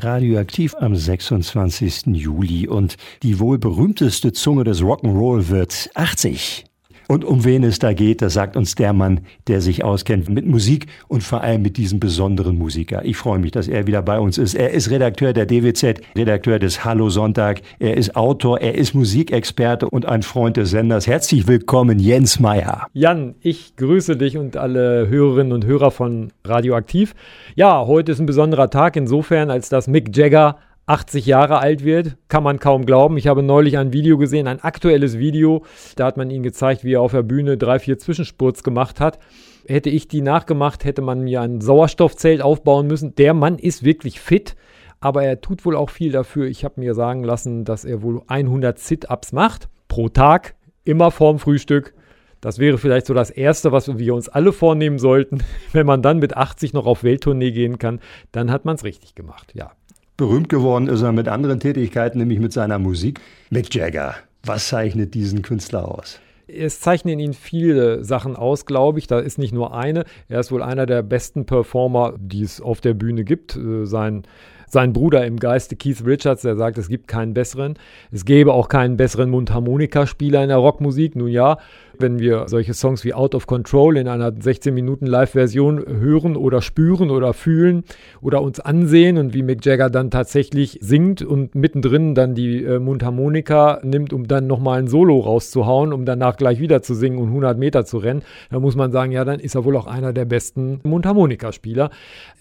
Radioaktiv am 26. Juli und die wohl berühmteste Zunge des Rock'n'Roll wird 80. Und um wen es da geht, das sagt uns der Mann, der sich auskennt mit Musik und vor allem mit diesem besonderen Musiker. Ich freue mich, dass er wieder bei uns ist. Er ist Redakteur der DWZ, Redakteur des Hallo Sonntag. Er ist Autor, er ist Musikexperte und ein Freund des Senders. Herzlich willkommen, Jens Meyer. Jan, ich grüße dich und alle Hörerinnen und Hörer von Radioaktiv. Ja, heute ist ein besonderer Tag insofern, als dass Mick Jagger 80 Jahre alt wird, kann man kaum glauben. Ich habe neulich ein Video gesehen, ein aktuelles Video. Da hat man ihn gezeigt, wie er auf der Bühne drei, vier Zwischenspurts gemacht hat. Hätte ich die nachgemacht, hätte man mir ein Sauerstoffzelt aufbauen müssen. Der Mann ist wirklich fit, aber er tut wohl auch viel dafür. Ich habe mir sagen lassen, dass er wohl 100 Sit-Ups macht pro Tag, immer vorm Frühstück. Das wäre vielleicht so das Erste, was wir uns alle vornehmen sollten. Wenn man dann mit 80 noch auf Welttournee gehen kann, dann hat man es richtig gemacht, ja. Berühmt geworden ist er mit anderen Tätigkeiten, nämlich mit seiner Musik. Mick Jagger, was zeichnet diesen Künstler aus? Es zeichnen ihn viele Sachen aus, glaube ich. Da ist nicht nur eine. Er ist wohl einer der besten Performer, die es auf der Bühne gibt. Äh, sein sein Bruder im Geiste, Keith Richards, der sagt, es gibt keinen besseren. Es gäbe auch keinen besseren Mundharmonikaspieler in der Rockmusik. Nun ja, wenn wir solche Songs wie Out of Control in einer 16 Minuten Live-Version hören oder spüren oder fühlen oder uns ansehen und wie Mick Jagger dann tatsächlich singt und mittendrin dann die äh, Mundharmonika nimmt, um dann nochmal ein Solo rauszuhauen, um danach gleich wieder zu singen und 100 Meter zu rennen, da muss man sagen, ja, dann ist er wohl auch einer der besten Mundharmonikaspieler.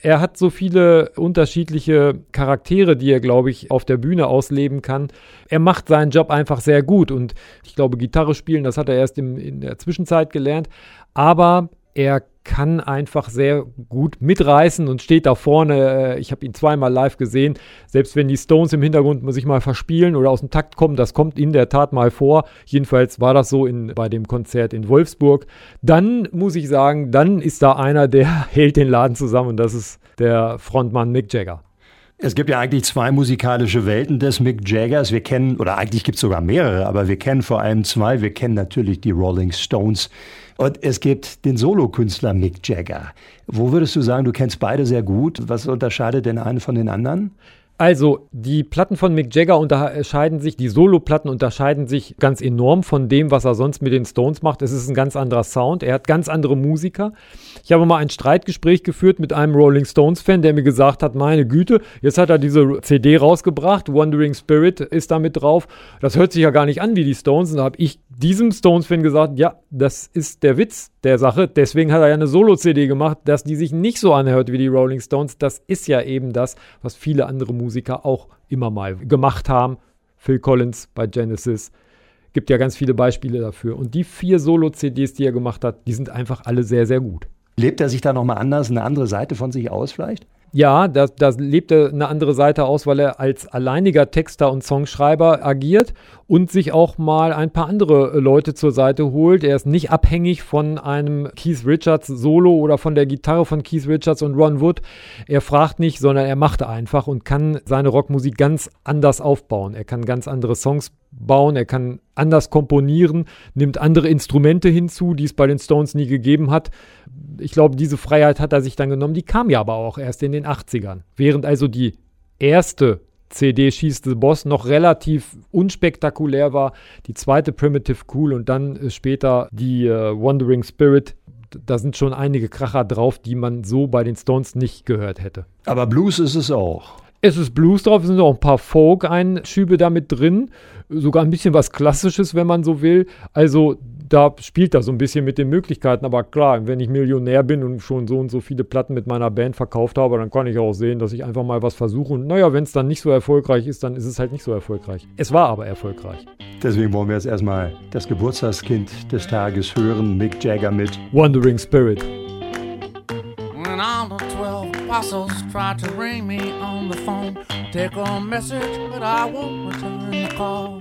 Er hat so viele unterschiedliche Charaktere, die er, glaube ich, auf der Bühne ausleben kann. Er macht seinen Job einfach sehr gut und ich glaube, Gitarre spielen, das hat er erst im, in der Zwischenzeit gelernt, aber er kann einfach sehr gut mitreißen und steht da vorne. Äh, ich habe ihn zweimal live gesehen. Selbst wenn die Stones im Hintergrund sich mal verspielen oder aus dem Takt kommen, das kommt in der Tat mal vor. Jedenfalls war das so in, bei dem Konzert in Wolfsburg. Dann muss ich sagen, dann ist da einer, der hält den Laden zusammen und das ist der Frontmann Mick Jagger. Es gibt ja eigentlich zwei musikalische Welten des Mick Jaggers. Wir kennen, oder eigentlich gibt es sogar mehrere, aber wir kennen vor allem zwei. Wir kennen natürlich die Rolling Stones. Und es gibt den Solokünstler Mick Jagger. Wo würdest du sagen, du kennst beide sehr gut? Was unterscheidet den einen von den anderen? Also, die Platten von Mick Jagger unterscheiden sich, die Solo-Platten unterscheiden sich ganz enorm von dem, was er sonst mit den Stones macht. Es ist ein ganz anderer Sound. Er hat ganz andere Musiker. Ich habe mal ein Streitgespräch geführt mit einem Rolling Stones-Fan, der mir gesagt hat: Meine Güte, jetzt hat er diese CD rausgebracht. Wandering Spirit ist damit drauf. Das hört sich ja gar nicht an wie die Stones. Und da habe ich diesem Stones-Fan gesagt: Ja, das ist der Witz der Sache. Deswegen hat er ja eine Solo-CD gemacht, dass die sich nicht so anhört wie die Rolling Stones. Das ist ja eben das, was viele andere Musiker auch immer mal gemacht haben. Phil Collins bei Genesis. Gibt ja ganz viele Beispiele dafür. Und die vier Solo-CDs, die er gemacht hat, die sind einfach alle sehr, sehr gut. Lebt er sich da nochmal anders, eine andere Seite von sich aus vielleicht? Ja, da, da lebt er eine andere Seite aus, weil er als alleiniger Texter und Songschreiber agiert und sich auch mal ein paar andere äh, Leute zur Seite holt. Er ist nicht abhängig von einem Keith Richards Solo oder von der Gitarre von Keith Richards und Ron Wood. Er fragt nicht, sondern er macht einfach und kann seine Rockmusik ganz anders aufbauen. Er kann ganz andere Songs bauen, er kann anders komponieren, nimmt andere Instrumente hinzu, die es bei den Stones nie gegeben hat. Ich glaube, diese Freiheit hat er sich dann genommen. Die kam ja aber auch erst in den 80ern. Während also die erste CD Schießt the Boss noch relativ unspektakulär war, die zweite Primitive Cool und dann äh, später die äh, Wandering Spirit, da sind schon einige Kracher drauf, die man so bei den Stones nicht gehört hätte. Aber Blues ist es auch. Es ist Blues drauf, es sind auch ein paar Folk-Einschübe damit drin. Sogar ein bisschen was Klassisches, wenn man so will. Also da spielt das so ein bisschen mit den Möglichkeiten. Aber klar, wenn ich Millionär bin und schon so und so viele Platten mit meiner Band verkauft habe, dann kann ich auch sehen, dass ich einfach mal was versuche. Und naja, wenn es dann nicht so erfolgreich ist, dann ist es halt nicht so erfolgreich. Es war aber erfolgreich. Deswegen wollen wir jetzt erstmal das Geburtstagskind des Tages hören, Mick Jagger mit Wandering Spirit. When all the 12 apostles tried to ring me on the phone, take a message, but I won't return the call.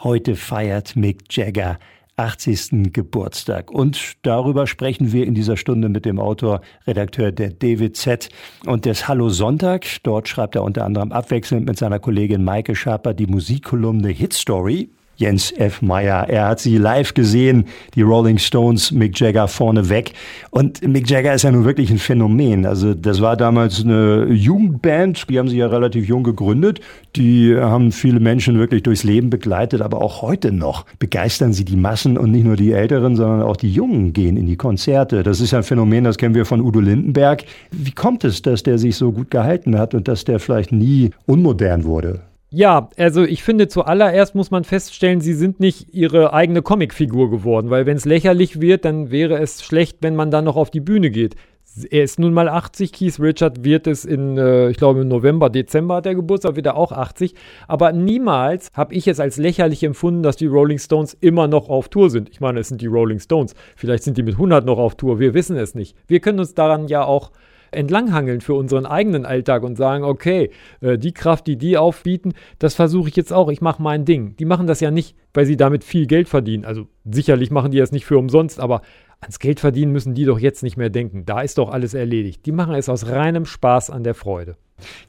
Heute feiert Mick Jagger 80. Geburtstag. Und darüber sprechen wir in dieser Stunde mit dem Autor, Redakteur der DWZ und des Hallo Sonntag. Dort schreibt er unter anderem abwechselnd mit seiner Kollegin Maike Schaper die Musikkolumne Hit Story. Jens F. Meyer. Er hat sie live gesehen, die Rolling Stones, Mick Jagger vorne weg. Und Mick Jagger ist ja nun wirklich ein Phänomen. Also das war damals eine Jugendband, die haben sie ja relativ jung gegründet. Die haben viele Menschen wirklich durchs Leben begleitet, aber auch heute noch begeistern sie die Massen und nicht nur die Älteren, sondern auch die Jungen gehen in die Konzerte. Das ist ein Phänomen, das kennen wir von Udo Lindenberg. Wie kommt es, dass der sich so gut gehalten hat und dass der vielleicht nie unmodern wurde? Ja, also ich finde zuallererst muss man feststellen, sie sind nicht ihre eigene Comicfigur geworden, weil wenn es lächerlich wird, dann wäre es schlecht, wenn man dann noch auf die Bühne geht. Er ist nun mal 80, Keith Richard wird es in, äh, ich glaube im November, Dezember hat er Geburtstag, wird er auch 80. Aber niemals habe ich es als lächerlich empfunden, dass die Rolling Stones immer noch auf Tour sind. Ich meine, es sind die Rolling Stones. Vielleicht sind die mit 100 noch auf Tour, wir wissen es nicht. Wir können uns daran ja auch entlanghangeln für unseren eigenen Alltag und sagen, okay, äh, die Kraft, die die aufbieten, das versuche ich jetzt auch, ich mache mein Ding. Die machen das ja nicht, weil sie damit viel Geld verdienen. Also sicherlich machen die das nicht für umsonst, aber ans Geld verdienen müssen die doch jetzt nicht mehr denken. Da ist doch alles erledigt. Die machen es aus reinem Spaß an der Freude.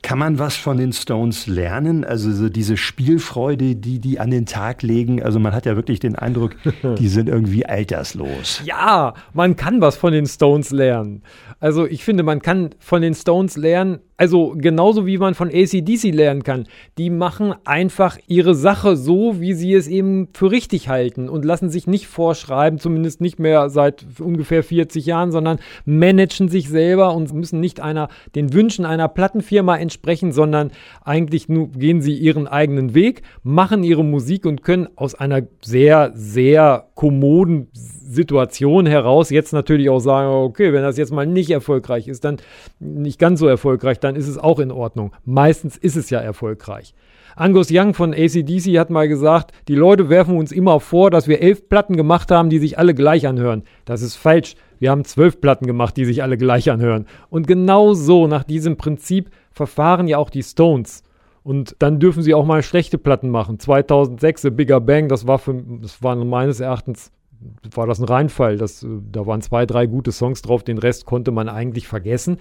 Kann man was von den Stones lernen? Also so diese Spielfreude, die die an den Tag legen. Also man hat ja wirklich den Eindruck, die sind irgendwie alterslos. Ja, man kann was von den Stones lernen. Also ich finde, man kann von den Stones lernen, also genauso wie man von ACDC lernen kann. Die machen einfach ihre Sache so, wie sie es eben für richtig halten und lassen sich nicht vorschreiben, zumindest nicht mehr seit ungefähr 40 Jahren, sondern managen sich selber und müssen nicht einer, den Wünschen einer Plattenfirma entsprechen, sondern eigentlich nur gehen sie ihren eigenen Weg, machen ihre Musik und können aus einer sehr, sehr kommoden Situation heraus jetzt natürlich auch sagen, okay, wenn das jetzt mal nicht erfolgreich ist, dann nicht ganz so erfolgreich, dann ist es auch in Ordnung. Meistens ist es ja erfolgreich. Angus Young von ACDC hat mal gesagt, die Leute werfen uns immer vor, dass wir elf Platten gemacht haben, die sich alle gleich anhören. Das ist falsch. Wir haben zwölf Platten gemacht, die sich alle gleich anhören. Und genau so, nach diesem Prinzip, verfahren ja auch die Stones. Und dann dürfen sie auch mal schlechte Platten machen. 2006, The Bigger Bang, das war, für, das war meines Erachtens war das ein Reinfall. Das, äh, da waren zwei, drei gute Songs drauf, den Rest konnte man eigentlich vergessen.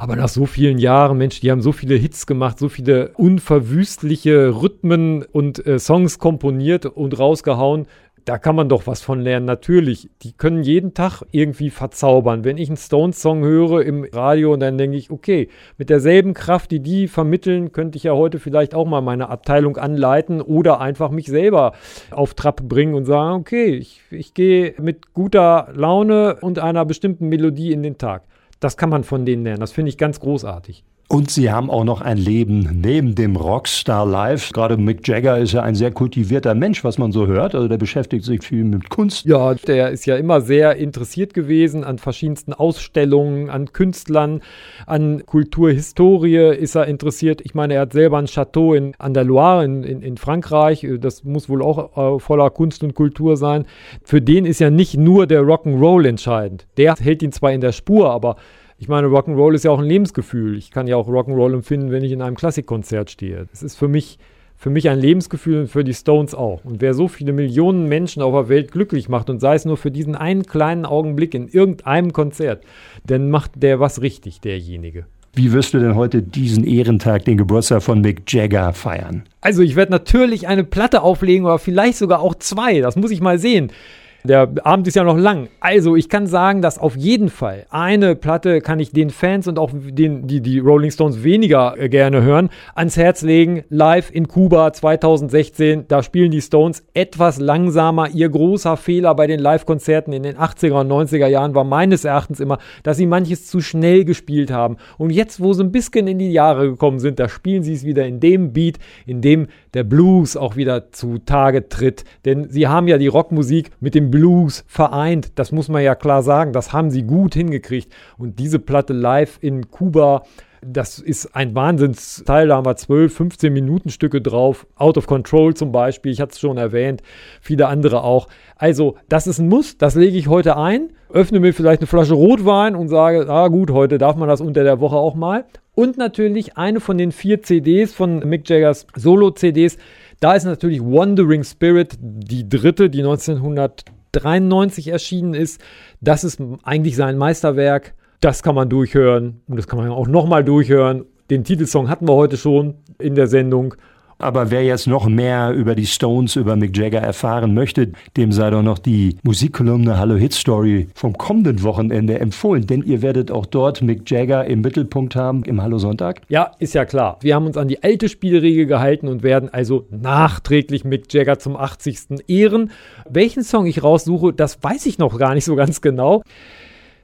Aber nach so vielen Jahren, Mensch, die haben so viele Hits gemacht, so viele unverwüstliche Rhythmen und äh, Songs komponiert und rausgehauen da kann man doch was von lernen. Natürlich, die können jeden Tag irgendwie verzaubern. Wenn ich einen Stones-Song höre im Radio, dann denke ich, okay, mit derselben Kraft, die die vermitteln, könnte ich ja heute vielleicht auch mal meine Abteilung anleiten oder einfach mich selber auf Trab bringen und sagen, okay, ich, ich gehe mit guter Laune und einer bestimmten Melodie in den Tag. Das kann man von denen lernen. Das finde ich ganz großartig. Und sie haben auch noch ein Leben neben dem Rockstar Life. Gerade Mick Jagger ist ja ein sehr kultivierter Mensch, was man so hört. Also der beschäftigt sich viel mit Kunst. Ja, der ist ja immer sehr interessiert gewesen an verschiedensten Ausstellungen, an Künstlern, an Kulturhistorie ist er interessiert. Ich meine, er hat selber ein Chateau in, an der Loire in, in, in Frankreich. Das muss wohl auch äh, voller Kunst und Kultur sein. Für den ist ja nicht nur der Rock'n'Roll entscheidend. Der hält ihn zwar in der Spur, aber ich meine, Rock'n'Roll ist ja auch ein Lebensgefühl. Ich kann ja auch Rock'n'Roll empfinden, wenn ich in einem Klassikkonzert stehe. Das ist für mich, für mich ein Lebensgefühl und für die Stones auch. Und wer so viele Millionen Menschen auf der Welt glücklich macht und sei es nur für diesen einen kleinen Augenblick in irgendeinem Konzert, dann macht der was richtig, derjenige. Wie wirst du denn heute diesen Ehrentag, den Geburtstag von Mick Jagger, feiern? Also ich werde natürlich eine Platte auflegen oder vielleicht sogar auch zwei. Das muss ich mal sehen. Der Abend ist ja noch lang. Also, ich kann sagen, dass auf jeden Fall eine Platte kann ich den Fans und auch den, die die Rolling Stones weniger äh, gerne hören, ans Herz legen. Live in Kuba 2016, da spielen die Stones etwas langsamer. Ihr großer Fehler bei den Live-Konzerten in den 80er und 90er Jahren war meines Erachtens immer, dass sie manches zu schnell gespielt haben. Und jetzt, wo sie ein bisschen in die Jahre gekommen sind, da spielen sie es wieder in dem Beat, in dem der Blues auch wieder zu Tage tritt. Denn sie haben ja die Rockmusik mit dem Blues vereint. Das muss man ja klar sagen. Das haben sie gut hingekriegt. Und diese Platte live in Kuba, das ist ein Wahnsinnsteil. Da haben wir 12, 15 Minuten Stücke drauf. Out of Control zum Beispiel. Ich hatte es schon erwähnt. Viele andere auch. Also, das ist ein Muss. Das lege ich heute ein. Öffne mir vielleicht eine Flasche Rotwein und sage, ah gut, heute darf man das unter der Woche auch mal. Und natürlich eine von den vier CDs von Mick Jaggers Solo-CDs. Da ist natürlich Wandering Spirit, die dritte, die 1993 erschienen ist. Das ist eigentlich sein Meisterwerk. Das kann man durchhören und das kann man auch nochmal durchhören. Den Titelsong hatten wir heute schon in der Sendung. Aber wer jetzt noch mehr über die Stones, über Mick Jagger erfahren möchte, dem sei doch noch die Musikkolumne Hallo Hit Story vom kommenden Wochenende empfohlen, denn ihr werdet auch dort Mick Jagger im Mittelpunkt haben im Hallo Sonntag. Ja, ist ja klar. Wir haben uns an die alte Spielregel gehalten und werden also nachträglich Mick Jagger zum 80. ehren. Welchen Song ich raussuche, das weiß ich noch gar nicht so ganz genau.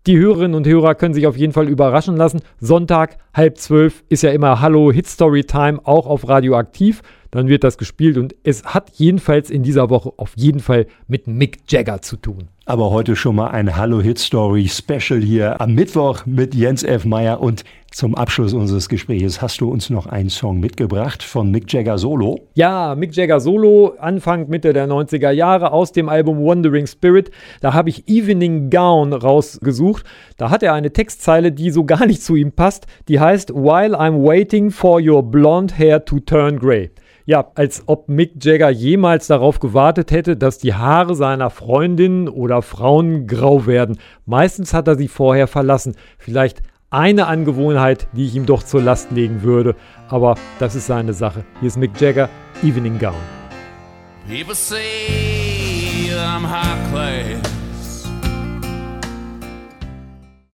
Die Hörerinnen und Hörer können sich auf jeden Fall überraschen lassen. Sonntag, halb zwölf, ist ja immer Hallo Hit Story Time, auch auf Radioaktiv. Dann wird das gespielt und es hat jedenfalls in dieser Woche auf jeden Fall mit Mick Jagger zu tun. Aber heute schon mal ein Hallo Hit Story Special hier am Mittwoch mit Jens F. Meyer. Und zum Abschluss unseres Gesprächs hast du uns noch einen Song mitgebracht von Mick Jagger Solo. Ja, Mick Jagger Solo, Anfang, Mitte der 90er Jahre aus dem Album Wandering Spirit. Da habe ich Evening Gown rausgesucht. Da hat er eine Textzeile, die so gar nicht zu ihm passt. Die heißt While I'm waiting for your blonde hair to turn gray. Ja, als ob Mick Jagger jemals darauf gewartet hätte, dass die Haare seiner Freundinnen oder Frauen grau werden. Meistens hat er sie vorher verlassen. Vielleicht eine Angewohnheit, die ich ihm doch zur Last legen würde. Aber das ist seine Sache. Hier ist Mick Jagger, Evening Gown. People say I'm high class.